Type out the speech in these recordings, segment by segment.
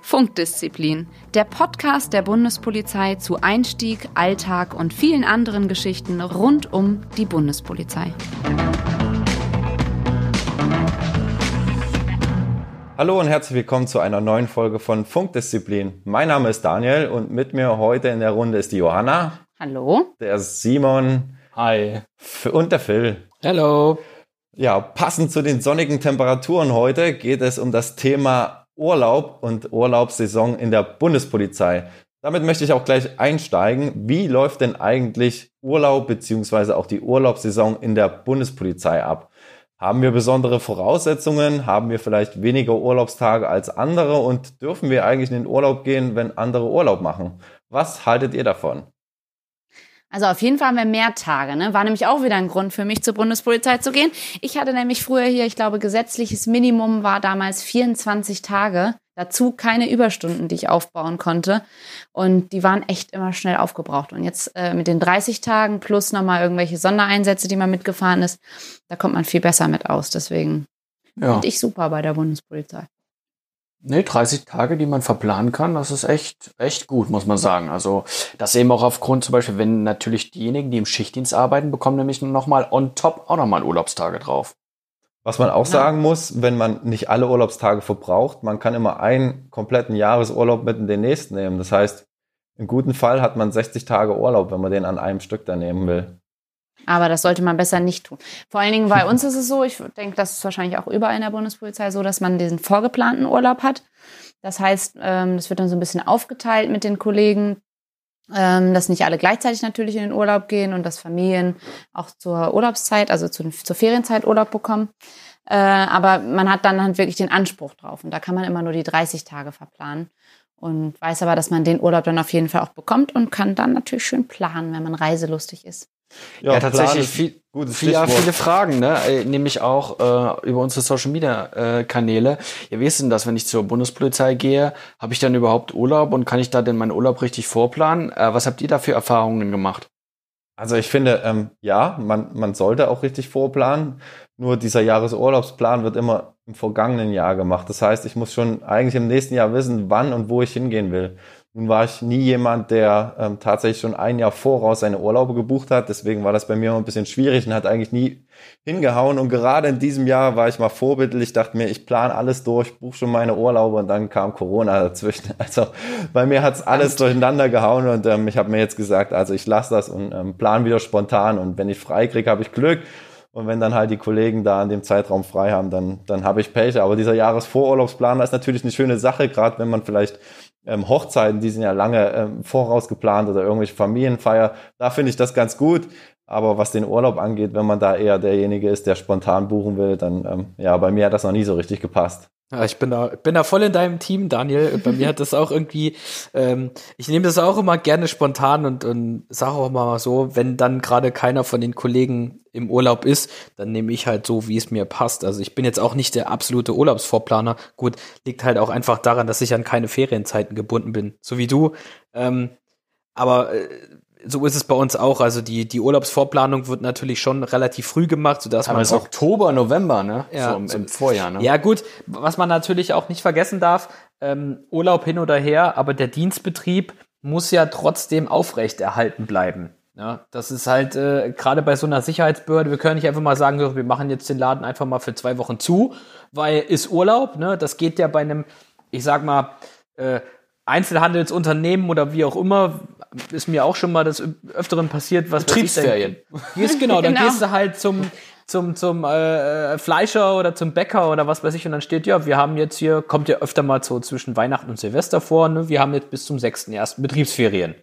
Funkdisziplin, der Podcast der Bundespolizei zu Einstieg, Alltag und vielen anderen Geschichten rund um die Bundespolizei. Hallo und herzlich willkommen zu einer neuen Folge von Funkdisziplin. Mein Name ist Daniel und mit mir heute in der Runde ist die Johanna. Hallo. Der Simon. Hi. Und der Phil. Hallo. Ja, passend zu den sonnigen Temperaturen heute geht es um das Thema Urlaub und Urlaubssaison in der Bundespolizei. Damit möchte ich auch gleich einsteigen. Wie läuft denn eigentlich Urlaub beziehungsweise auch die Urlaubssaison in der Bundespolizei ab? Haben wir besondere Voraussetzungen? Haben wir vielleicht weniger Urlaubstage als andere? Und dürfen wir eigentlich in den Urlaub gehen, wenn andere Urlaub machen? Was haltet ihr davon? Also auf jeden Fall haben wir mehr Tage. Ne? War nämlich auch wieder ein Grund für mich zur Bundespolizei zu gehen. Ich hatte nämlich früher hier, ich glaube, gesetzliches Minimum war damals 24 Tage. Dazu keine Überstunden, die ich aufbauen konnte. Und die waren echt immer schnell aufgebraucht. Und jetzt äh, mit den 30 Tagen plus nochmal irgendwelche Sondereinsätze, die man mitgefahren ist, da kommt man viel besser mit aus. Deswegen ja. finde ich super bei der Bundespolizei. Nee, 30 Tage, die man verplanen kann, das ist echt, echt gut, muss man sagen. Also, das eben auch aufgrund zum Beispiel, wenn natürlich diejenigen, die im Schichtdienst arbeiten, bekommen nämlich nochmal on top auch nochmal Urlaubstage drauf. Was man auch ja. sagen muss, wenn man nicht alle Urlaubstage verbraucht, man kann immer einen kompletten Jahresurlaub mit in den nächsten nehmen. Das heißt, im guten Fall hat man 60 Tage Urlaub, wenn man den an einem Stück dann nehmen will. Aber das sollte man besser nicht tun. Vor allen Dingen bei uns ist es so, ich denke, das ist wahrscheinlich auch überall in der Bundespolizei so, dass man diesen vorgeplanten Urlaub hat. Das heißt, ähm, das wird dann so ein bisschen aufgeteilt mit den Kollegen, ähm, dass nicht alle gleichzeitig natürlich in den Urlaub gehen und dass Familien auch zur Urlaubszeit, also zur Ferienzeit Urlaub bekommen. Äh, aber man hat dann halt wirklich den Anspruch drauf. Und da kann man immer nur die 30 Tage verplanen. Und weiß aber, dass man den Urlaub dann auf jeden Fall auch bekommt und kann dann natürlich schön planen, wenn man reiselustig ist. Ja, ja tatsächlich viel, viel, ja, viele Fragen, ne? Äh, nämlich auch äh, über unsere Social Media äh, Kanäle. Wie ist denn das, wenn ich zur Bundespolizei gehe? Habe ich dann überhaupt Urlaub und kann ich da denn meinen Urlaub richtig vorplanen? Äh, was habt ihr da für Erfahrungen gemacht? Also ich finde, ähm, ja, man, man sollte auch richtig vorplanen. Nur dieser Jahresurlaubsplan wird immer im vergangenen Jahr gemacht. Das heißt, ich muss schon eigentlich im nächsten Jahr wissen, wann und wo ich hingehen will. Nun war ich nie jemand, der ähm, tatsächlich schon ein Jahr voraus seine Urlaube gebucht hat. Deswegen war das bei mir immer ein bisschen schwierig und hat eigentlich nie hingehauen. Und gerade in diesem Jahr war ich mal vorbildlich, dachte mir, ich plane alles durch, buche schon meine Urlaube und dann kam Corona dazwischen. Also bei mir hat's alles durcheinander gehauen und ähm, ich habe mir jetzt gesagt, also ich lasse das und ähm, plan wieder spontan. Und wenn ich frei kriege, habe ich Glück. Und wenn dann halt die Kollegen da in dem Zeitraum frei haben, dann, dann habe ich Pech. Aber dieser Jahresvorurlaubsplan ist natürlich eine schöne Sache, gerade wenn man vielleicht ähm, Hochzeiten, die sind ja lange ähm, voraus geplant oder irgendwelche Familienfeier. Da finde ich das ganz gut. Aber was den Urlaub angeht, wenn man da eher derjenige ist, der spontan buchen will, dann ähm, ja, bei mir hat das noch nie so richtig gepasst. Ja, ich bin da, bin da voll in deinem Team, Daniel. Bei mir hat das auch irgendwie, ähm, ich nehme das auch immer gerne spontan und, und sage auch mal so, wenn dann gerade keiner von den Kollegen im Urlaub ist, dann nehme ich halt so, wie es mir passt. Also ich bin jetzt auch nicht der absolute Urlaubsvorplaner. Gut, liegt halt auch einfach daran, dass ich an keine Ferienzeiten gebunden bin, so wie du. Ähm, aber äh, so ist es bei uns auch. Also die, die Urlaubsvorplanung wird natürlich schon relativ früh gemacht, sodass man auch Oktober, November, ne? Ja, so im, im, Vorjahr, ne? Ja, gut. Was man natürlich auch nicht vergessen darf, ähm, Urlaub hin oder her, aber der Dienstbetrieb muss ja trotzdem aufrechterhalten bleiben. Ja, das ist halt äh, gerade bei so einer Sicherheitsbehörde, wir können nicht einfach mal sagen, wir machen jetzt den Laden einfach mal für zwei Wochen zu, weil ist Urlaub, ne? Das geht ja bei einem, ich sag mal, äh, Einzelhandelsunternehmen oder wie auch immer, ist mir auch schon mal das Öfteren passiert, was Betriebsferien. Gehst, genau, dann genau. gehst du halt zum, zum, zum äh, Fleischer oder zum Bäcker oder was weiß ich und dann steht, ja, wir haben jetzt hier, kommt ja öfter mal so zwischen Weihnachten und Silvester vor, ne? wir haben jetzt bis zum 6.1. Betriebsferien.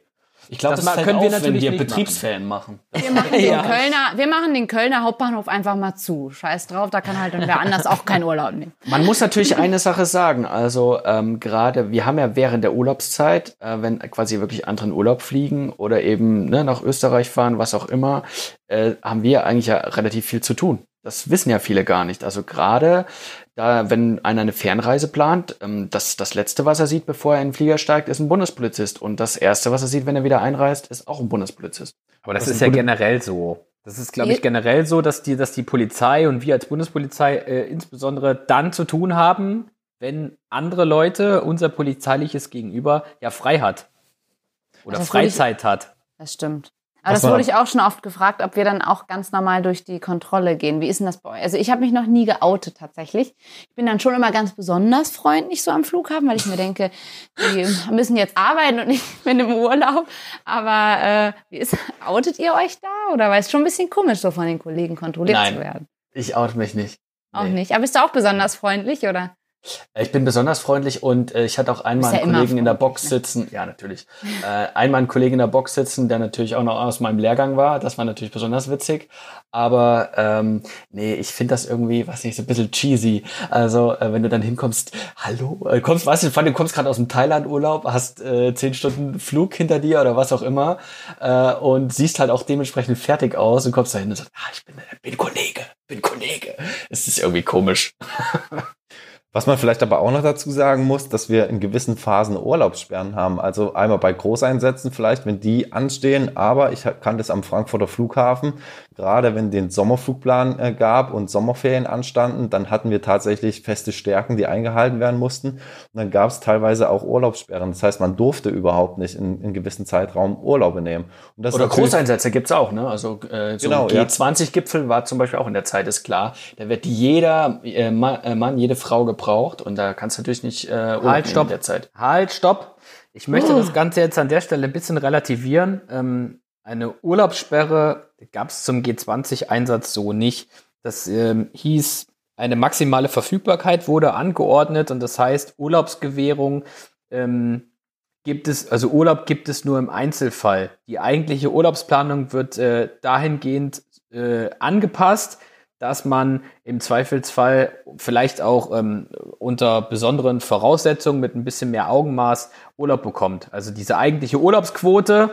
Ich glaube, das, das können wir natürlich wenn wir Betriebsferien machen. Wir machen, den ja. Kölner, wir machen den Kölner Hauptbahnhof einfach mal zu. Scheiß drauf, da kann halt dann wer anders auch keinen Urlaub nehmen. Man muss natürlich eine Sache sagen. Also ähm, gerade, wir haben ja während der Urlaubszeit, äh, wenn quasi wirklich anderen Urlaub fliegen oder eben ne, nach Österreich fahren, was auch immer, äh, haben wir eigentlich ja relativ viel zu tun. Das wissen ja viele gar nicht. Also gerade da, wenn einer eine Fernreise plant, ähm, das, das Letzte, was er sieht, bevor er in den Flieger steigt, ist ein Bundespolizist. Und das Erste, was er sieht, wenn er wieder einreist, ist auch ein Bundespolizist. Aber das, das ist ja generell so. Das ist, glaube ich, generell so, dass die, dass die Polizei und wir als Bundespolizei äh, insbesondere dann zu tun haben, wenn andere Leute unser polizeiliches Gegenüber ja frei hat. Oder Freizeit ich, hat. Das stimmt. Aber das wurde ich auch schon oft gefragt, ob wir dann auch ganz normal durch die Kontrolle gehen. Wie ist denn das bei euch? Also ich habe mich noch nie geoutet tatsächlich. Ich bin dann schon immer ganz besonders freundlich so am Flughafen, weil ich mir denke, die müssen jetzt arbeiten und ich bin im Urlaub. Aber äh, wie ist, outet ihr euch da? Oder weil es schon ein bisschen komisch, so von den Kollegen kontrolliert Nein, zu werden? Ich oute mich nicht. Auch nee. nicht. Aber bist du auch besonders freundlich, oder? Äh, ich bin besonders freundlich und äh, ich hatte auch einmal ja einen Kollegen in der Box ne? sitzen. Ja, natürlich. äh, einmal einen Kollegen in der Box sitzen, der natürlich auch noch aus meinem Lehrgang war. Das war natürlich besonders witzig. Aber ähm, nee, ich finde das irgendwie, was nicht, so ein bisschen cheesy. Also, äh, wenn du dann hinkommst, hallo, äh, kommst, weißt du, du kommst gerade aus dem Thailand-Urlaub, hast äh, zehn Stunden Flug hinter dir oder was auch immer äh, und siehst halt auch dementsprechend fertig aus und kommst da hin und sagst, ah, ich bin, bin Kollege, bin Kollege. Es ist irgendwie komisch. Was man vielleicht aber auch noch dazu sagen muss, dass wir in gewissen Phasen Urlaubssperren haben. Also einmal bei Großeinsätzen vielleicht, wenn die anstehen, aber ich kann das am Frankfurter Flughafen, gerade wenn den Sommerflugplan äh, gab und Sommerferien anstanden, dann hatten wir tatsächlich feste Stärken, die eingehalten werden mussten. Und dann gab es teilweise auch Urlaubssperren. Das heißt, man durfte überhaupt nicht in, in gewissen Zeitraum Urlaube nehmen. Oder Großeinsätze gibt's auch, ne? Also äh, so genau, G20-Gipfel war zum Beispiel auch in der Zeit, ist klar. Da wird jeder äh, Mann, jede Frau gebraucht braucht und da kannst du natürlich nicht äh, halt, stopp. der Zeit. Halt, stopp. Ich möchte das Ganze jetzt an der Stelle ein bisschen relativieren. Ähm, eine Urlaubssperre gab es zum G20-Einsatz so nicht. Das ähm, hieß, eine maximale Verfügbarkeit wurde angeordnet und das heißt, Urlaubsgewährung ähm, gibt es, also Urlaub gibt es nur im Einzelfall. Die eigentliche Urlaubsplanung wird äh, dahingehend äh, angepasst, dass man im Zweifelsfall vielleicht auch ähm, unter besonderen Voraussetzungen mit ein bisschen mehr Augenmaß Urlaub bekommt. Also diese eigentliche Urlaubsquote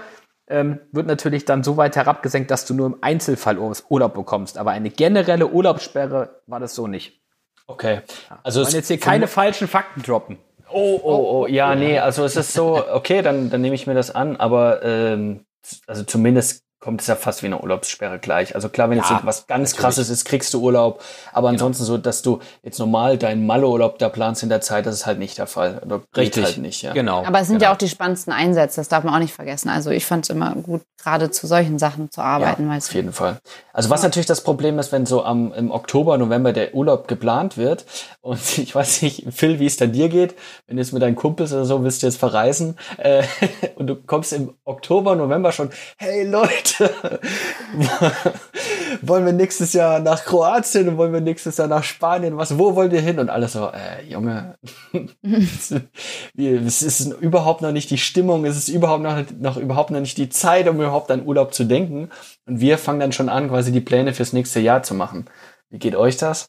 ähm, wird natürlich dann so weit herabgesenkt, dass du nur im Einzelfall Urlaub bekommst. Aber eine generelle Urlaubssperre war das so nicht. Okay. Also ja. jetzt hier keine falschen Fakten droppen. Oh, oh, oh, ja, nee, also es ist so, okay, dann, dann nehme ich mir das an, aber ähm, also zumindest kommt es ja fast wie eine Urlaubssperre gleich. Also klar, wenn ja, jetzt was ganz natürlich. krasses ist, kriegst du Urlaub. Aber genau. ansonsten so, dass du jetzt normal deinen Malle-Urlaub da planst in der Zeit, das ist halt nicht der Fall. Oder Richtig. Halt nicht, ja. Genau. Aber es sind genau. ja auch die spannendsten Einsätze, das darf man auch nicht vergessen. Also ich fand es immer gut, gerade zu solchen Sachen zu arbeiten. Ja, auf jeden Fall. Also was natürlich das Problem ist, wenn so am, im Oktober, November der Urlaub geplant wird und ich weiß nicht, Phil, wie es dann dir geht, wenn du jetzt mit deinen Kumpels oder so willst du jetzt verreisen äh, und du kommst im Oktober, November schon, hey Leute, wollen wir nächstes Jahr nach Kroatien und wollen wir nächstes Jahr nach Spanien? Was, wo wollen wir hin? Und alles so, äh, Junge, es ist überhaupt noch nicht die Stimmung, es ist überhaupt noch, noch überhaupt noch nicht die Zeit, um überhaupt an Urlaub zu denken. Und wir fangen dann schon an, quasi die Pläne fürs nächste Jahr zu machen. Wie geht euch das?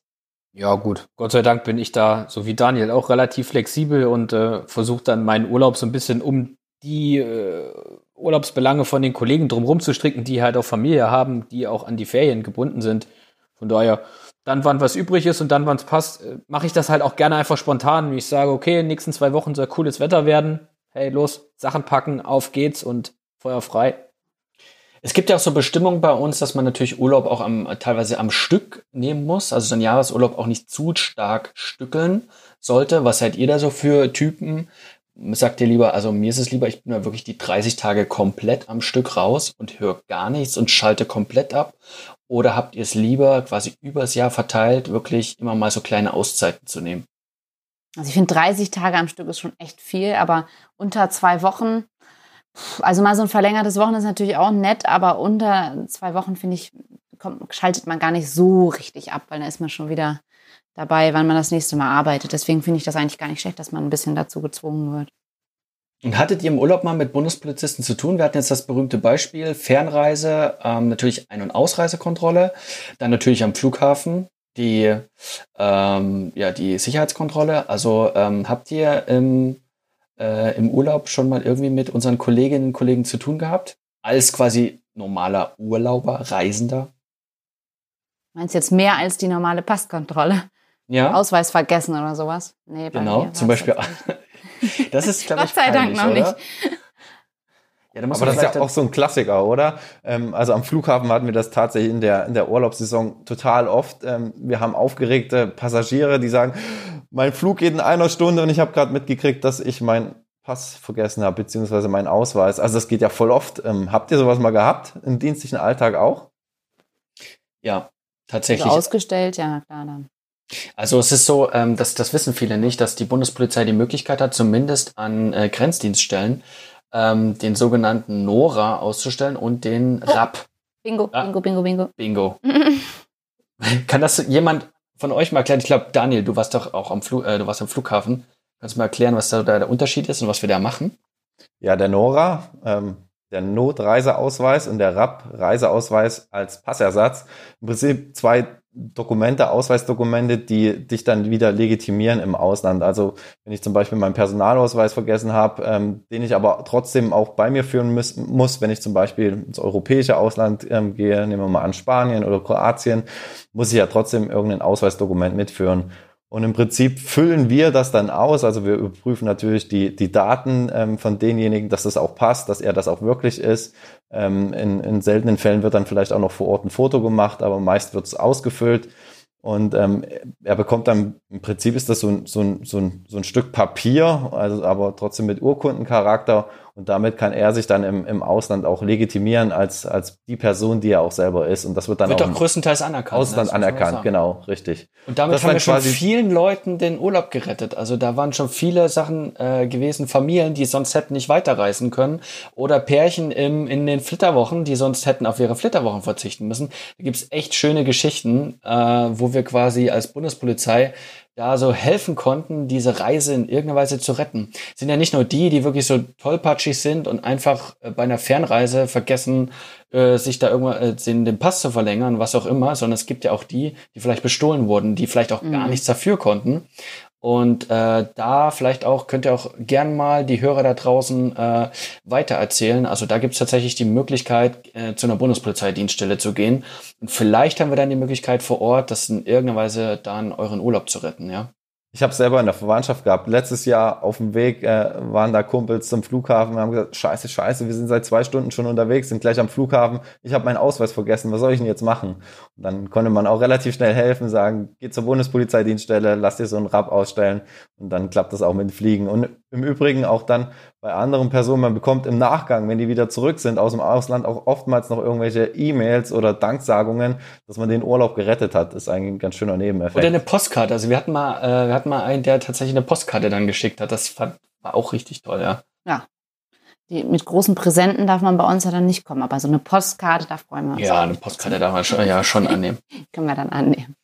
Ja, gut. Gott sei Dank bin ich da, so wie Daniel, auch relativ flexibel und äh, versuche dann meinen Urlaub so ein bisschen um die äh, Urlaubsbelange von den Kollegen drumherum zu stricken, die halt auch Familie haben, die auch an die Ferien gebunden sind. Von daher, dann, wann was übrig ist und dann, wann es passt, äh, mache ich das halt auch gerne einfach spontan. Wie ich sage, okay, in den nächsten zwei Wochen soll cooles Wetter werden. Hey, los, Sachen packen, auf geht's und Feuer frei. Es gibt ja auch so Bestimmungen bei uns, dass man natürlich Urlaub auch am, teilweise am Stück nehmen muss. Also so ein Jahresurlaub auch nicht zu stark stückeln sollte. Was seid ihr da so für Typen? Sagt dir lieber, also mir ist es lieber, ich bin da wirklich die 30 Tage komplett am Stück raus und höre gar nichts und schalte komplett ab? Oder habt ihr es lieber, quasi übers Jahr verteilt, wirklich immer mal so kleine Auszeiten zu nehmen? Also ich finde 30 Tage am Stück ist schon echt viel, aber unter zwei Wochen, also mal so ein verlängertes Wochen ist natürlich auch nett, aber unter zwei Wochen finde ich, kommt, schaltet man gar nicht so richtig ab, weil dann ist man schon wieder dabei, wann man das nächste Mal arbeitet. Deswegen finde ich das eigentlich gar nicht schlecht, dass man ein bisschen dazu gezwungen wird. Und hattet ihr im Urlaub mal mit Bundespolizisten zu tun? Wir hatten jetzt das berühmte Beispiel Fernreise, ähm, natürlich Ein- und Ausreisekontrolle, dann natürlich am Flughafen die ähm, ja die Sicherheitskontrolle. Also ähm, habt ihr im, äh, im Urlaub schon mal irgendwie mit unseren Kolleginnen und Kollegen zu tun gehabt? Als quasi normaler Urlauber, Reisender? Meinst du jetzt mehr als die normale Passkontrolle? Ja. Ausweis vergessen oder sowas. Nee, bei genau, zum Beispiel. das ist, glaube ich, Gott sei Dank noch oder? nicht. Ja, Aber das ist ja auch so ein Klassiker, oder? Ähm, also am Flughafen hatten wir das tatsächlich in der, in der Urlaubssaison total oft. Ähm, wir haben aufgeregte Passagiere, die sagen, mein Flug geht in einer Stunde und ich habe gerade mitgekriegt, dass ich meinen Pass vergessen habe, beziehungsweise meinen Ausweis. Also das geht ja voll oft. Ähm, habt ihr sowas mal gehabt im dienstlichen Alltag auch? ja, Also tatsächlich. ausgestellt, ja, klar. Dann. Also es ist so, ähm, das, das wissen viele nicht, dass die Bundespolizei die Möglichkeit hat, zumindest an äh, Grenzdienststellen ähm, den sogenannten NORA auszustellen und den RAP. Bingo, Ja. bingo, bingo, bingo. Bingo. Kann das jemand von euch mal erklären? Ich glaube, Daniel, du warst doch auch am Flug, äh, du warst am Flughafen. Kannst du mal erklären, was da der Unterschied ist und was wir da machen? Ja, der NORA, ähm, der Notreiseausweis und der RAP, Reiseausweis als Passersatz. Im Prinzip zwei Dokumente, Ausweisdokumente, die dich dann wieder legitimieren im Ausland. Also wenn ich zum Beispiel meinen Personalausweis vergessen habe, ähm, den ich aber trotzdem auch bei mir führen muss, muss wenn ich zum Beispiel ins europäische Ausland ähm, gehe, nehmen wir mal an Spanien oder Kroatien, muss ich ja trotzdem irgendein Ausweisdokument mitführen. Und im Prinzip füllen wir das dann aus. Also wir überprüfen natürlich die, die Daten ähm, von denjenigen, dass das auch passt, dass er das auch wirklich ist. Ähm, in, in seltenen Fällen wird dann vielleicht auch noch vor Ort ein Foto gemacht, aber meist wird es ausgefüllt. Und ähm, er bekommt dann, im Prinzip ist das so ein, so ein, so ein, so ein Stück Papier, also aber trotzdem mit Urkundencharakter. Und damit kann er sich dann im, im Ausland auch legitimieren als, als die Person, die er auch selber ist. Und das wird dann Wird auch doch im größtenteils anerkannt. Ausland ne? Man anerkannt, genau, richtig. Und damit Das haben wir schon vielen Leuten den Urlaub gerettet. Also da waren schon viele Sachen äh, gewesen, Familien, die sonst hätten nicht weiterreisen können. Oder Pärchen im, in den Flitterwochen, die sonst hätten auf ihre Flitterwochen verzichten müssen. Da gibt's echt schöne Geschichten, äh, wo wir quasi als Bundespolizei da so helfen konnten, diese Reise in irgendeiner Weise zu retten. Sind ja nicht nur die, die wirklich so tollpatschig sind und einfach äh, bei einer Fernreise vergessen, äh, sich da irgendwann äh, den, den Pass zu verlängern, was auch immer, sondern es gibt ja auch die, die vielleicht bestohlen wurden, die vielleicht auch gar Mhm. nichts dafür konnten. Und äh, da vielleicht auch, könnt ihr auch gern mal die Hörer da draußen äh, weitererzählen. Also da gibt's tatsächlich die Möglichkeit, äh, zu einer Bundespolizeidienststelle zu gehen. Und vielleicht haben wir dann die Möglichkeit vor Ort, das in irgendeiner Weise dann euren Urlaub zu retten, ja. Ich habe selber in der Verwandtschaft gehabt. Letztes Jahr auf dem Weg äh, waren da Kumpels zum Flughafen und haben gesagt, scheiße, scheiße, wir sind seit zwei Stunden schon unterwegs, sind gleich am Flughafen. Ich habe meinen Ausweis vergessen, was soll ich denn jetzt machen? Und dann konnte man auch relativ schnell helfen, sagen, geh zur Bundespolizeidienststelle, lass dir so einen Rap ausstellen und dann klappt das auch mit Fliegen. Und im Übrigen auch dann bei anderen Personen, man bekommt im Nachgang, wenn die wieder zurück sind aus dem Ausland, auch oftmals noch irgendwelche E-Mails oder Danksagungen, dass man den Urlaub gerettet hat. Das ist eigentlich ein ganz schöner Nebeneffekt. Oder eine Postkarte. Also wir hatten mal, äh, wir hatten mal einen, der tatsächlich eine Postkarte dann geschickt hat. Das fand, war auch richtig toll, ja. Die, mit großen Präsenten darf man bei uns ja dann nicht kommen, aber so eine Postkarte, da freuen wir uns. Ja, eine Postkarte darf man schon, ja, schon annehmen. Können wir dann annehmen.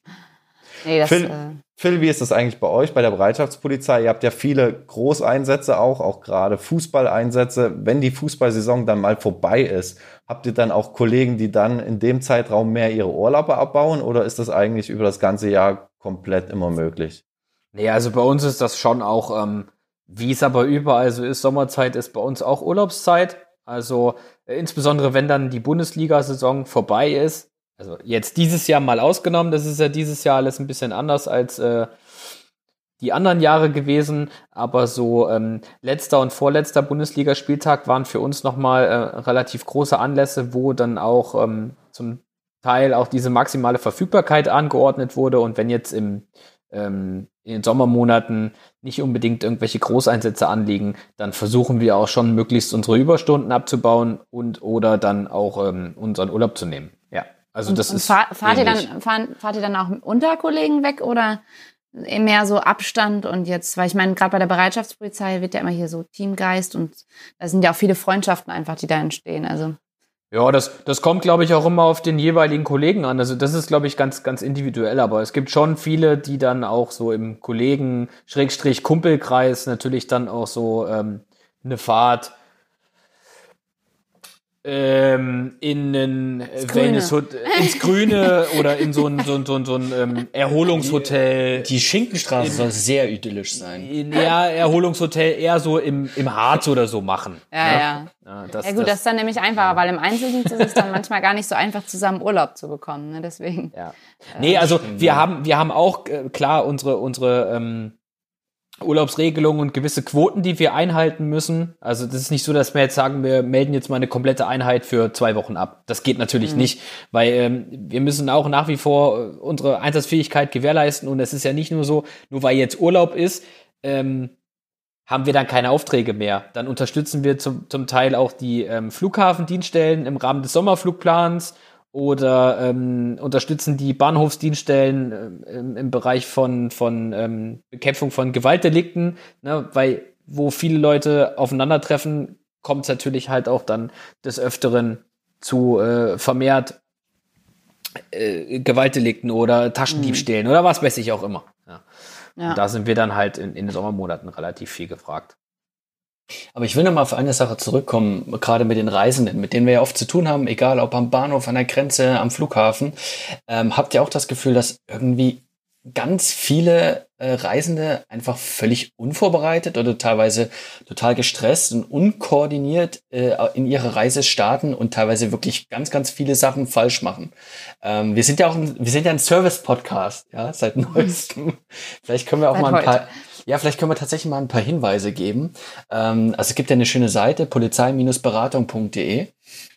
Nee, das, Phil- äh, Phil, wie ist das eigentlich bei euch bei der Bereitschaftspolizei? Ihr habt ja viele Großeinsätze auch, auch gerade Fußballeinsätze. Wenn die Fußballsaison dann mal vorbei ist, habt ihr dann auch Kollegen, die dann in dem Zeitraum mehr ihre Urlaube abbauen oder ist das eigentlich über das ganze Jahr komplett immer möglich? Nee, also bei uns ist das schon auch, ähm, wie es aber überall so ist, Sommerzeit ist bei uns auch Urlaubszeit. Also äh, insbesondere wenn dann die Bundesliga-Saison vorbei ist. Also jetzt dieses Jahr mal ausgenommen, das ist ja dieses Jahr alles ein bisschen anders als äh, die anderen Jahre gewesen. Aber so ähm, letzter und vorletzter Bundesligaspieltag waren für uns nochmal äh, relativ große Anlässe, wo dann auch ähm, zum Teil auch diese maximale Verfügbarkeit angeordnet wurde. Und wenn jetzt im ähm, in den Sommermonaten nicht unbedingt irgendwelche Großeinsätze anliegen, dann versuchen wir auch schon möglichst unsere Überstunden abzubauen und oder dann auch ähm, unseren Urlaub zu nehmen. Also und, das und ist fahr, fahrt, ihr dann, fahren, fahrt ihr dann auch unter Kollegen weg oder mehr so Abstand und jetzt, weil ich meine, gerade bei der Bereitschaftspolizei wird ja immer hier so Teamgeist und da sind ja auch viele Freundschaften einfach, die da entstehen. Also Ja, das, das kommt, glaube ich, auch immer auf den jeweiligen Kollegen an. Also das ist, glaube ich, ganz, ganz individuell. Aber es gibt schon viele, die dann auch so im Kollegen-Kumpelkreis natürlich dann auch so ähm, eine Fahrt ähm, in ein Grüne. Wellness ins Grüne oder in so ein, so ein, so ein, so ein ähm, Erholungshotel. Die Schinkenstraße soll sehr idyllisch sein. in ja, Erholungshotel eher so im, im Harz oder so machen. ja, ja. Ja, das, Ja gut, das ist dann nämlich einfacher, weil im Einzeldienst ist es dann manchmal gar nicht so einfach, zusammen Urlaub zu bekommen. Ne? Deswegen. Ja. Nee, also wir haben, wir haben auch, äh, klar, unsere, unsere, ähm, Urlaubsregelungen und gewisse Quoten, die wir einhalten müssen. Also das ist nicht so, dass wir jetzt sagen, wir melden jetzt mal eine komplette Einheit für zwei Wochen ab. Das geht natürlich mhm. nicht, weil ähm, wir müssen auch nach wie vor unsere Einsatzfähigkeit gewährleisten und es ist ja nicht nur so, nur weil jetzt Urlaub ist, ähm, haben wir dann keine Aufträge mehr. Dann unterstützen wir zum, zum Teil auch die ähm, Flughafendienststellen im Rahmen des Sommerflugplans oder ähm, unterstützen die Bahnhofsdienststellen äh, im, im, Bereich von, von ähm, Bekämpfung von Gewaltdelikten, ne, weil wo viele Leute aufeinandertreffen, kommt es natürlich halt auch dann des Öfteren zu äh, vermehrt äh, Gewaltdelikten oder Taschendiebstählen mhm. oder was weiß ich auch immer. Ja. ja. Da sind wir dann halt in, in den Sommermonaten relativ viel gefragt. Aber ich will noch mal auf eine Sache zurückkommen, gerade mit den Reisenden, mit denen wir ja oft zu tun haben, egal ob am Bahnhof, an der Grenze, am Flughafen. Ähm, habt ihr auch das Gefühl, dass irgendwie ganz viele äh, Reisende einfach völlig unvorbereitet oder teilweise total gestresst und unkoordiniert äh, in ihre Reise starten und teilweise wirklich ganz, ganz viele Sachen falsch machen. Ähm, wir sind ja auch ein, wir sind ja ein Service-Podcast, ja, seit neuestem. Vielleicht können wir auch seit mal ein paar, ja, vielleicht können wir tatsächlich mal ein paar Hinweise geben. Ähm, also es gibt ja eine schöne Seite, polizei-beratung.de.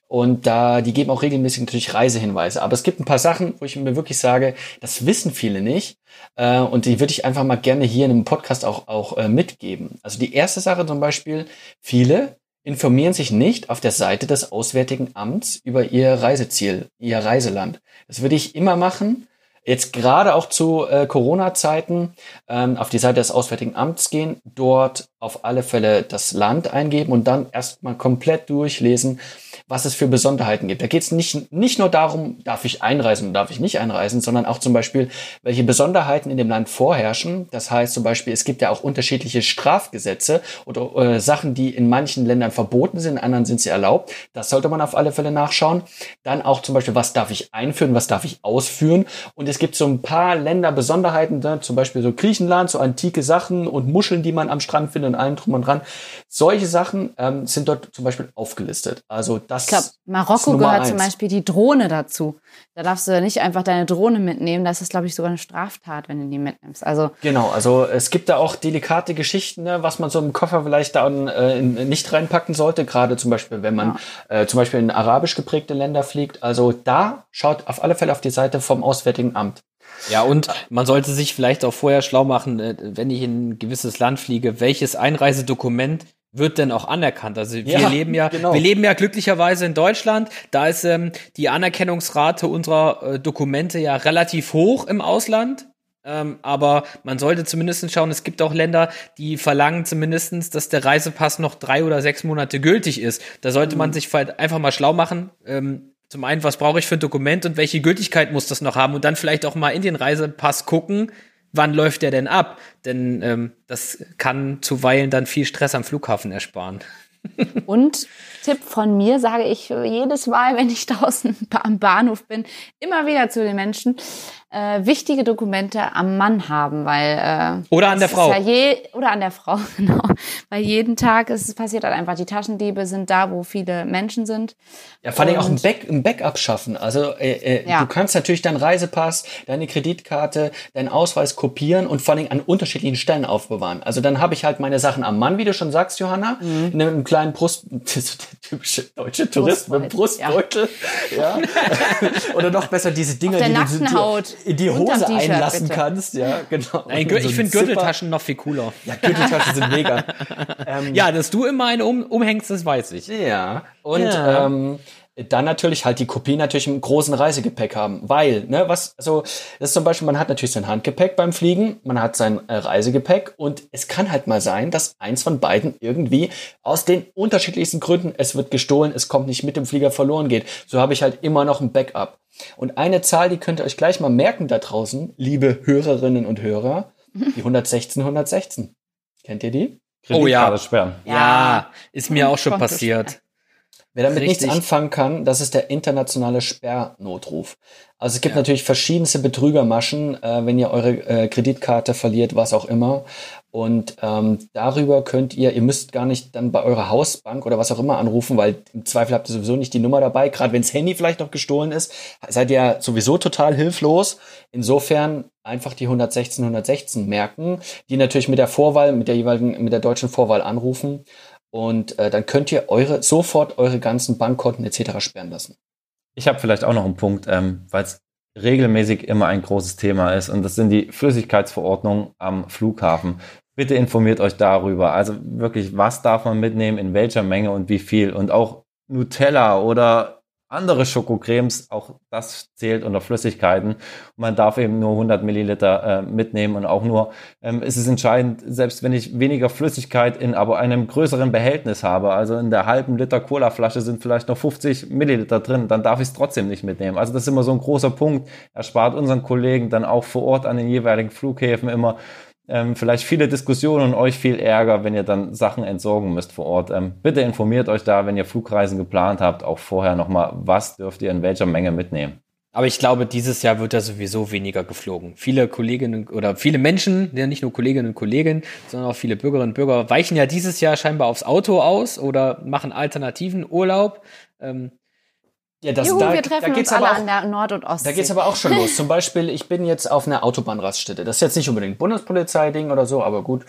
Und da, die geben auch regelmäßig natürlich Reisehinweise. Aber es gibt ein paar Sachen, wo ich mir wirklich sage, das wissen viele nicht. Äh, und die würde ich einfach mal gerne hier in einem Podcast auch, auch äh, mitgeben. Also die erste Sache zum Beispiel, viele informieren sich nicht auf der Seite des Auswärtigen Amts über ihr Reiseziel, ihr Reiseland. Das würde ich immer machen. Jetzt gerade auch zu äh, Corona-Zeiten ähm, auf die Seite des Auswärtigen Amts gehen, dort auf alle Fälle das Land eingeben und dann erstmal komplett durchlesen, was es für Besonderheiten gibt. Da geht es nicht, nicht nur darum, darf ich einreisen und darf ich nicht einreisen, sondern auch zum Beispiel, welche Besonderheiten in dem Land vorherrschen. Das heißt zum Beispiel, es gibt ja auch unterschiedliche Strafgesetze oder äh, Sachen, die in manchen Ländern verboten sind, in anderen sind sie erlaubt. Das sollte man auf alle Fälle nachschauen. Dann auch zum Beispiel, was darf ich einführen, was darf ich ausführen. Und es gibt so ein paar Länderbesonderheiten, ne? zum Beispiel so Griechenland, so antike Sachen und Muscheln, die man am Strand findet und allem drum und dran. Solche Sachen ähm, sind dort zum Beispiel aufgelistet. Also das ich glaube, Marokko gehört eins. zum Beispiel die Drohne dazu. Da darfst du ja nicht einfach deine Drohne mitnehmen. Das ist, glaube ich, sogar eine Straftat, wenn du die mitnimmst. Also genau, also es gibt da auch delikate Geschichten, ne, was man so im Koffer vielleicht dann äh, nicht reinpacken sollte. Gerade zum Beispiel, wenn man ja. äh, zum Beispiel in arabisch geprägte Länder fliegt. Also da schaut auf alle Fälle auf die Seite vom Auswärtigen Amt. Ja, und man sollte sich vielleicht auch vorher schlau machen, äh, wenn ich in ein gewisses Land fliege, welches Einreisedokument wird denn auch anerkannt. Also wir ja, leben ja, genau. wir leben ja glücklicherweise in Deutschland. Da ist ähm, die Anerkennungsrate unserer äh, Dokumente ja relativ hoch im Ausland. Ähm, aber man sollte zumindest schauen, es gibt auch Länder, die verlangen zumindestens, dass der Reisepass noch drei oder sechs Monate gültig ist. Da sollte mhm. man sich einfach mal schlau machen. Ähm, zum einen, was brauche ich für ein Dokument und welche Gültigkeit muss das noch haben? Und dann vielleicht auch mal in den Reisepass gucken, wann läuft der denn ab? Denn ähm, das kann zuweilen dann viel Stress am Flughafen ersparen. Und Tipp von mir sage ich jedes Mal, wenn ich draußen am Bahnhof bin, immer wieder zu den Menschen, äh, wichtige Dokumente am Mann haben, weil äh, oder an der Frau ja je, oder an der Frau genau, weil jeden Tag ist es passiert halt einfach die Taschendiebe sind da, wo viele Menschen sind. Ja, vor allem auch ein, Back, ein Backup schaffen. Also äh, äh, ja. du kannst natürlich deinen Reisepass, deine Kreditkarte, deinen Ausweis kopieren und vor allem an unterschiedlichen Stellen aufbewahren. Also dann habe ich halt meine Sachen am Mann, wie du schon sagst, Johanna, mhm. in einem kleinen Brust, das ist der typische deutsche Tourist mit Brustbeutel, ja. ja. oder noch besser diese Dinger, die du in die Hose einlassen bitte. kannst. Ja, genau. Nein, so ich finde Gürteltaschen noch viel cooler. Ja, Gürteltaschen sind mega. ähm, ja, dass du immer eine um, umhängst, das weiß ich. Ja, und ja. Ähm, dann natürlich halt die Kopie natürlich im großen Reisegepäck haben, weil, ne, was, also, das ist zum Beispiel, man hat natürlich sein Handgepäck beim Fliegen, man hat sein äh, Reisegepäck und es kann halt mal sein, dass eins von beiden irgendwie aus den unterschiedlichsten Gründen, es wird gestohlen, es kommt nicht mit dem Flieger verloren geht. So habe ich halt immer noch ein Backup. Und eine Zahl, die könnt ihr euch gleich mal merken da draußen, liebe Hörerinnen und Hörer, die 116, 116. Kennt ihr die? Oh ja. Sperren. Ja, ist mir auch schon passiert. Wer damit Richtig. nichts anfangen kann, das ist der internationale Sperrnotruf. Also es gibt ja. natürlich verschiedenste Betrügermaschen, äh, wenn ihr eure äh, Kreditkarte verliert, was auch immer. Und ähm, darüber könnt ihr, ihr müsst gar nicht dann bei eurer Hausbank oder was auch immer anrufen, weil im Zweifel habt ihr sowieso nicht die Nummer dabei. Gerade wenn das Handy vielleicht noch gestohlen ist, seid ihr sowieso total hilflos. Insofern einfach die 116, 116 merken, die natürlich mit der Vorwahl, mit der jeweiligen, mit der deutschen Vorwahl anrufen. Und äh, dann könnt ihr eure sofort eure ganzen Bankkonten etc. sperren lassen. Ich habe vielleicht auch noch einen Punkt, ähm, weil es regelmäßig immer ein großes Thema ist und das sind die Flüssigkeitsverordnungen am Flughafen. Bitte informiert euch darüber. Also wirklich, was darf man mitnehmen, in welcher Menge und wie viel. Und auch Nutella oder andere Schokocremes, auch das zählt unter Flüssigkeiten. Man darf eben nur 100 Milliliter äh, mitnehmen und auch nur, ähm, ist es entscheidend, selbst wenn ich weniger Flüssigkeit in aber einem größeren Behältnis habe, also in der halben Liter Colaflasche sind vielleicht noch 50 Milliliter drin, dann darf ich es trotzdem nicht mitnehmen. Also das ist immer so ein großer Punkt. Erspart unseren Kollegen dann auch vor Ort an den jeweiligen Flughäfen immer ähm, vielleicht viele Diskussionen und euch viel Ärger, wenn ihr dann Sachen entsorgen müsst vor Ort. Ähm, bitte informiert euch da, wenn ihr Flugreisen geplant habt, auch vorher nochmal, was dürft ihr in welcher Menge mitnehmen. Aber ich glaube, dieses Jahr wird da sowieso weniger geflogen. Viele Kolleginnen oder viele Menschen, ja nicht nur Kolleginnen und Kollegen, sondern auch viele Bürgerinnen und Bürger weichen ja dieses Jahr scheinbar aufs Auto aus oder machen alternativen Urlaub. Ähm, ja, das, Juhu, da, wir treffen da uns alle auch, an der Nord- und Ostsee. Da geht's aber auch schon los. Zum Beispiel, ich bin jetzt auf einer Autobahnraststätte. Das ist jetzt nicht unbedingt Bundespolizei-Ding oder so, aber gut.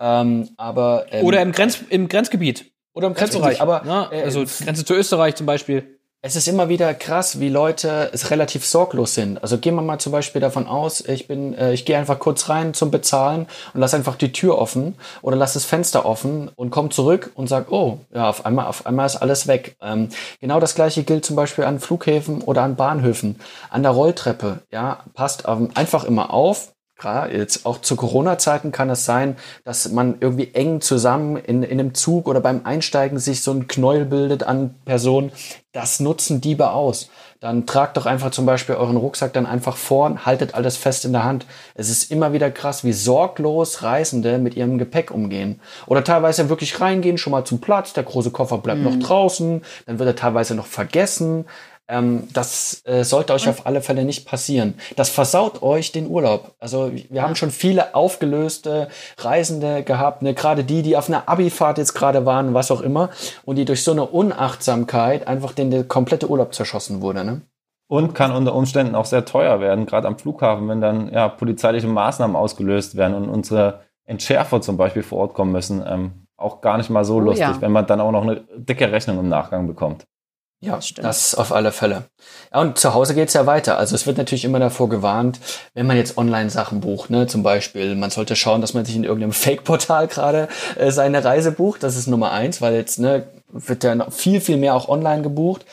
Ähm, aber, ähm, oder im, Grenz, im Grenzgebiet. Oder im Grenzbereich. Aber, ja, äh, also Grenze zu Österreich zum Beispiel es ist immer wieder krass, wie Leute es relativ sorglos sind. Also gehen wir mal zum Beispiel davon aus, ich bin, äh, ich gehe einfach kurz rein zum Bezahlen und lass einfach die Tür offen oder lass das Fenster offen und komm zurück und sag, oh, ja, auf einmal, auf einmal ist alles weg. Ähm, genau das gleiche gilt zum Beispiel an Flughäfen oder an Bahnhöfen, an der Rolltreppe. Ja, passt ähm, einfach immer auf, Klar, jetzt auch zu Corona-Zeiten kann es sein, dass man irgendwie eng zusammen in, in einem Zug oder beim Einsteigen sich so ein Knäuel bildet an Personen. Das nutzen Diebe aus. Dann tragt doch einfach zum Beispiel euren Rucksack dann einfach vor, haltet alles fest in der Hand. Es ist immer wieder krass, wie sorglos Reisende mit ihrem Gepäck umgehen. Oder teilweise wirklich reingehen, schon mal zum Platz, der große Koffer bleibt mhm. noch draußen, dann wird er teilweise noch vergessen. Ähm, das äh, sollte euch auf alle Fälle nicht passieren. Das versaut euch den Urlaub. Also wir ja. haben schon viele aufgelöste Reisende gehabt, ne? gerade die, die auf einer Abifahrt jetzt gerade waren, was auch immer, und die durch so eine Unachtsamkeit einfach den der komplette Urlaub zerschossen wurde. Ne? Und kann unter Umständen auch sehr teuer werden, gerade am Flughafen, wenn dann ja polizeiliche Maßnahmen ausgelöst werden und unsere Entschärfer zum Beispiel vor Ort kommen müssen. Ähm, auch gar nicht mal so oh, lustig, ja. wenn man dann auch noch eine dicke Rechnung im Nachgang bekommt. Ja, das, das auf alle Fälle. Ja, und zu Hause geht's ja weiter. Also es wird natürlich immer davor gewarnt, wenn man jetzt Online-Sachen bucht, ne, zum Beispiel, man sollte schauen, dass man sich in irgendeinem Fake-Portal gerade äh, seine Reise bucht. Das ist Nummer eins, weil jetzt, ne, wird noch viel, viel mehr auch online gebucht.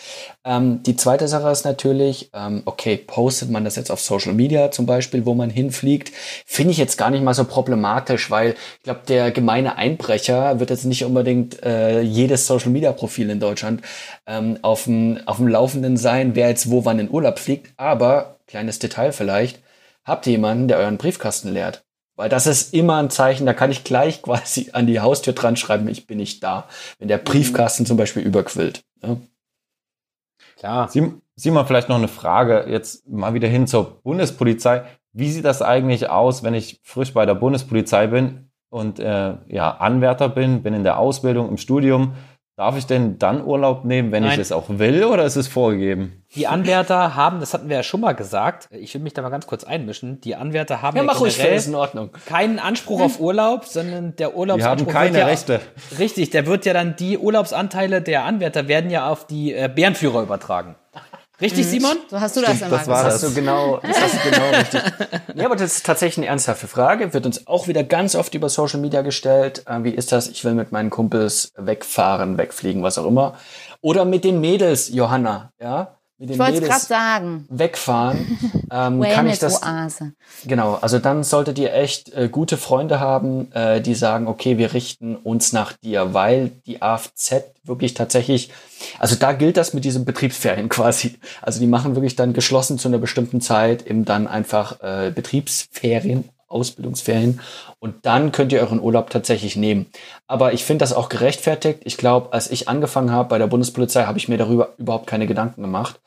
Ähm, die zweite Sache ist natürlich, ähm, okay, postet man das jetzt auf Social Media zum Beispiel, wo man hinfliegt, finde ich jetzt gar nicht mal so problematisch, weil ich glaube, der gemeine Einbrecher wird jetzt nicht unbedingt äh, jedes Social Media Profil in Deutschland ähm, auf dem Laufenden sein, wer jetzt wo wann in Urlaub fliegt. Aber kleines Detail vielleicht, habt ihr jemanden, der euren Briefkasten leert? Weil das ist immer ein Zeichen, da kann ich gleich quasi an die Haustür dran schreiben, ich bin nicht da, wenn der Briefkasten zum Beispiel überquillt. Ja. Klar. Simon, vielleicht noch eine Frage, jetzt mal wieder hin zur Bundespolizei. Wie sieht das eigentlich aus, wenn ich frisch bei der Bundespolizei bin und äh, ja, Anwärter bin, bin in der Ausbildung, im Studium? Darf ich denn dann Urlaub nehmen, wenn Nein. ich es auch will, oder ist es vorgegeben? Die Anwärter haben, das hatten wir ja schon mal gesagt, ich will mich da mal ganz kurz einmischen, die Anwärter haben ja, ja ruhig, ist in Ordnung. keinen Anspruch auf Urlaub, sondern der Urlaubsanspruch. Die haben keine ja, Rechte. Richtig, der wird ja dann, die Urlaubsanteile der Anwärter werden ja auf die äh, Bärenführer übertragen. Richtig, mhm. Simon? So hast du das Stimmt, immer das war das. Hast du genau, das hast du genau richtig. Ja, aber das ist tatsächlich eine ernsthafte Frage. Wird uns auch wieder ganz oft über Social Media gestellt. Äh, wie ist das? Ich will mit meinen Kumpels wegfahren, wegfliegen, was auch immer. Oder mit den Mädels, Johanna, ja? Mit den ich wollte gerade sagen. wegfahren, ähm, kann ich das. Oase. Genau, also dann solltet ihr echt äh, gute Freunde haben, äh, die sagen, okay, wir richten uns nach dir, weil die AFZ wirklich tatsächlich, also da gilt das mit diesem Betriebsferien quasi. Also die machen wirklich dann geschlossen zu einer bestimmten Zeit eben dann einfach äh, Betriebsferien Ausbildungsferien und dann könnt ihr euren Urlaub tatsächlich nehmen. Aber ich finde das auch gerechtfertigt. Ich glaube, als ich angefangen habe bei der Bundespolizei, habe ich mir darüber überhaupt keine Gedanken gemacht,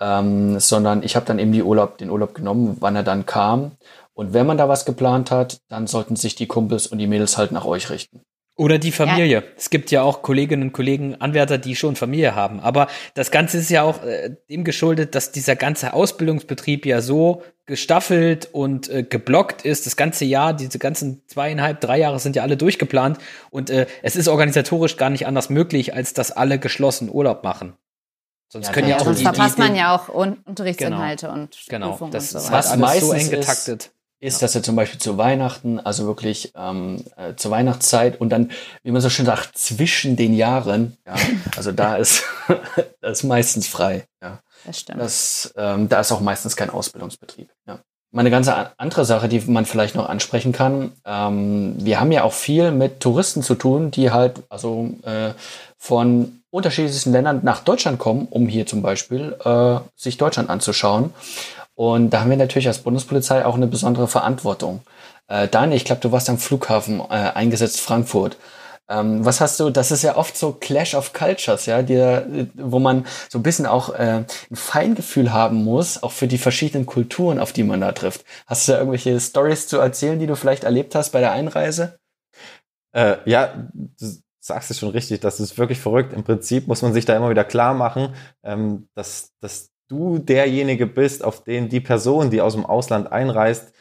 ähm, sondern ich habe dann eben die Urlaub, den Urlaub genommen, wann er dann kam. Und wenn man da was geplant hat, dann sollten sich die Kumpels und die Mädels halt nach euch richten. Oder die Familie. Ja. Es gibt ja auch Kolleginnen und Kollegen, Anwärter, die schon Familie haben. Aber das Ganze ist ja auch äh, dem geschuldet, dass dieser ganze Ausbildungsbetrieb ja so gestaffelt und äh, geblockt ist. Das ganze Jahr, diese ganzen zweieinhalb, drei Jahre sind ja alle durchgeplant. Und äh, es ist organisatorisch gar nicht anders möglich, als dass alle geschlossen Urlaub machen. Sonst ja, können ja auch sonst die, verpasst die, man ja auch Unterrichtsinhalte genau, und genau, Prüfungen das und so. Was alles so eng getaktet. Ist, ist, dass er zum Beispiel zu Weihnachten, also wirklich ähm, äh, zur Weihnachtszeit und dann, wie man so schön sagt, zwischen den Jahren, ja, also da ist das ist meistens frei. Ja. Das stimmt. Das, ähm, da ist auch meistens kein Ausbildungsbetrieb. Ja. Meine ganze andere Sache, die man vielleicht noch ansprechen kann, ähm, wir haben ja auch viel mit Touristen zu tun, die halt also äh, von unterschiedlichsten Ländern nach Deutschland kommen, um hier zum Beispiel äh, sich Deutschland anzuschauen. Und da haben wir natürlich als Bundespolizei auch eine besondere Verantwortung. Äh, Daniel, ich glaube, du warst am Flughafen äh, eingesetzt, Frankfurt. Ähm, was hast du, das ist ja oft so Clash of Cultures, ja, die, wo man so ein bisschen auch äh, ein Feingefühl haben muss, auch für die verschiedenen Kulturen, auf die man da trifft. Hast du da irgendwelche Stories zu erzählen, die du vielleicht erlebt hast bei der Einreise? Äh, ja, du sagst es schon richtig, das ist wirklich verrückt. Im Prinzip muss man sich da immer wieder klar machen, ähm, dass, dass du derjenige bist, auf den die Person, die aus dem Ausland einreist,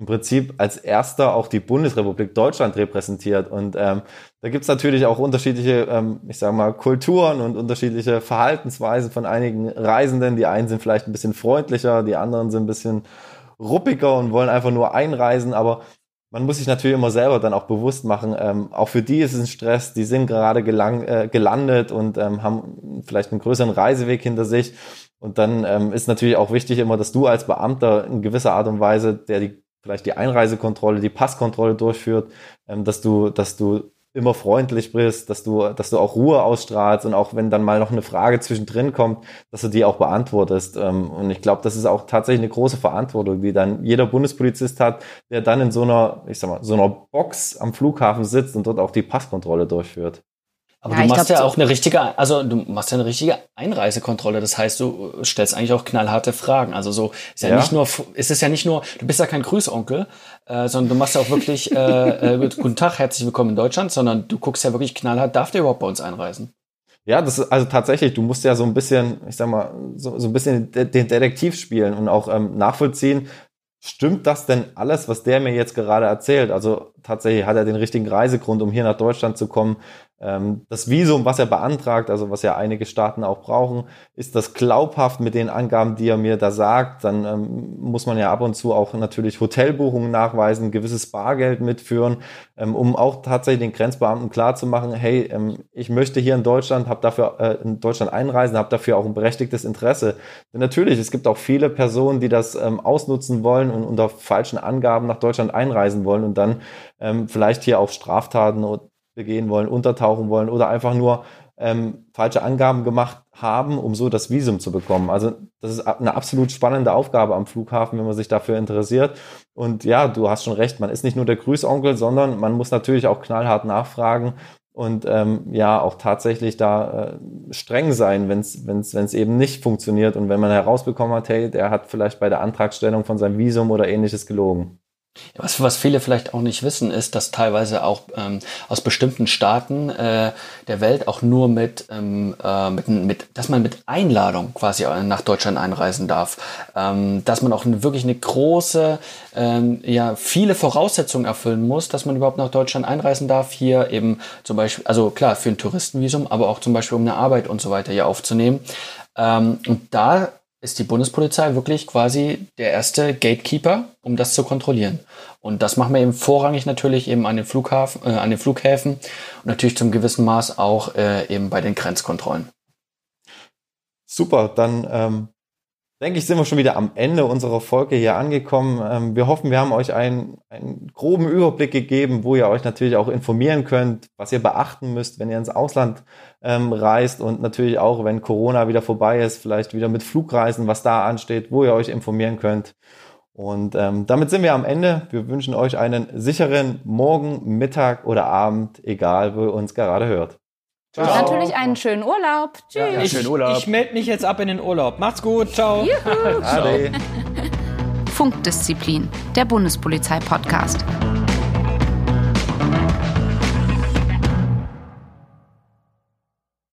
im Prinzip als erster auch die Bundesrepublik Deutschland repräsentiert. Und ähm, da gibt's natürlich auch unterschiedliche, ähm, ich sage mal, Kulturen und unterschiedliche Verhaltensweisen von einigen Reisenden. Die einen sind vielleicht ein bisschen freundlicher, die anderen sind ein bisschen ruppiger und wollen einfach nur einreisen. Aber man muss sich natürlich immer selber dann auch bewusst machen, ähm, auch für die ist es ein Stress, die sind gerade gelang, äh, gelandet und ähm, haben vielleicht einen größeren Reiseweg hinter sich. Und dann ähm, ist natürlich auch wichtig immer, dass du als Beamter in gewisser Art und Weise, der die vielleicht die Einreisekontrolle, die Passkontrolle durchführt, ähm, dass du, dass du immer freundlich bist, dass du, dass du auch Ruhe ausstrahlst und auch wenn dann mal noch eine Frage zwischendrin kommt, dass du die auch beantwortest. Ähm, und ich glaube, das ist auch tatsächlich eine große Verantwortung, die dann jeder Bundespolizist hat, der dann in so einer, ich sag mal, so einer Box am Flughafen sitzt und dort auch die Passkontrolle durchführt. Aber ja, du machst ja auch eine richtige, also du machst ja eine richtige Einreisekontrolle. Das heißt, du stellst eigentlich auch knallharte Fragen. Also so ist ja, ja. nicht nur, ist es ja nicht nur, du bist ja kein Grüßonkel, äh, sondern du machst ja auch wirklich äh, äh, guten Tag, herzlich willkommen in Deutschland, sondern du guckst ja wirklich knallhart, darf der überhaupt bei uns einreisen? Ja, das ist also tatsächlich, du musst ja so ein bisschen, ich sag mal, so, so ein bisschen den Detektiv spielen und auch ähm, nachvollziehen, Stimmt das denn alles, was der mir jetzt gerade erzählt? Also tatsächlich hat er den richtigen Reisegrund, um hier nach Deutschland zu kommen. Ähm, das Visum, was er beantragt, also was ja einige Staaten auch brauchen, ist das glaubhaft mit den Angaben, die er mir da sagt. Dann ähm, muss man ja ab und zu auch natürlich Hotelbuchungen nachweisen, gewisses Bargeld mitführen, ähm, um auch tatsächlich den Grenzbeamten klarzumachen, hey, ähm, ich möchte hier in Deutschland, habe dafür äh, in Deutschland einreisen, habe dafür auch ein berechtigtes Interesse. Denn natürlich, es gibt auch viele Personen, die das ähm, ausnutzen wollen und unter falschen Angaben nach Deutschland einreisen wollen und dann ähm, vielleicht hier auch Straftaten begehen wollen, untertauchen wollen oder einfach nur ähm, falsche Angaben gemacht haben, um so das Visum zu bekommen. Also das ist eine absolut spannende Aufgabe am Flughafen, wenn man sich dafür interessiert. Und ja, du hast schon recht, man ist nicht nur der Grüßonkel, sondern man muss natürlich auch knallhart nachfragen und ähm, ja auch tatsächlich da äh, streng sein, wenn es eben nicht funktioniert und wenn man herausbekommen hat, hey, der hat vielleicht bei der Antragstellung von seinem Visum oder ähnliches gelogen. Was, was viele vielleicht auch nicht wissen, ist, dass teilweise auch ähm, aus bestimmten Staaten äh, der Welt auch nur mit, ähm, äh, mit, mit, dass man mit Einladung quasi nach Deutschland einreisen darf. Ähm, dass man auch wirklich eine große, ähm, ja, viele Voraussetzungen erfüllen muss, dass man überhaupt nach Deutschland einreisen darf. Hier eben zum Beispiel, also klar, für ein Touristenvisum, aber auch zum Beispiel um eine Arbeit und so weiter hier aufzunehmen. Ähm, und da ist die Bundespolizei wirklich quasi der erste Gatekeeper, um das zu kontrollieren. Und das machen wir eben vorrangig natürlich eben an den Flughafen, äh, an den Flughäfen und natürlich zum gewissen Maß auch äh, eben bei den Grenzkontrollen. Super, dann ähm, denke ich, sind wir schon wieder am Ende unserer Folge hier angekommen. Ähm, wir hoffen, wir haben euch einen, einen groben Überblick gegeben, wo ihr euch natürlich auch informieren könnt, was ihr beachten müsst, wenn ihr ins Ausland ähm, reist und natürlich auch, wenn Corona wieder vorbei ist, vielleicht wieder mit Flugreisen, was da ansteht, wo ihr euch informieren könnt. Und ähm, damit sind wir am Ende. Wir wünschen euch einen sicheren Morgen, Mittag oder Abend, egal wo ihr uns gerade hört. Ciao. Und natürlich einen schönen Urlaub. Tschüss. Ja, ja, schönen Urlaub. Ich, ich melde mich jetzt ab in den Urlaub. Macht's gut. Ciao. Ciao. Funkdisziplin, der Bundespolizei-Podcast.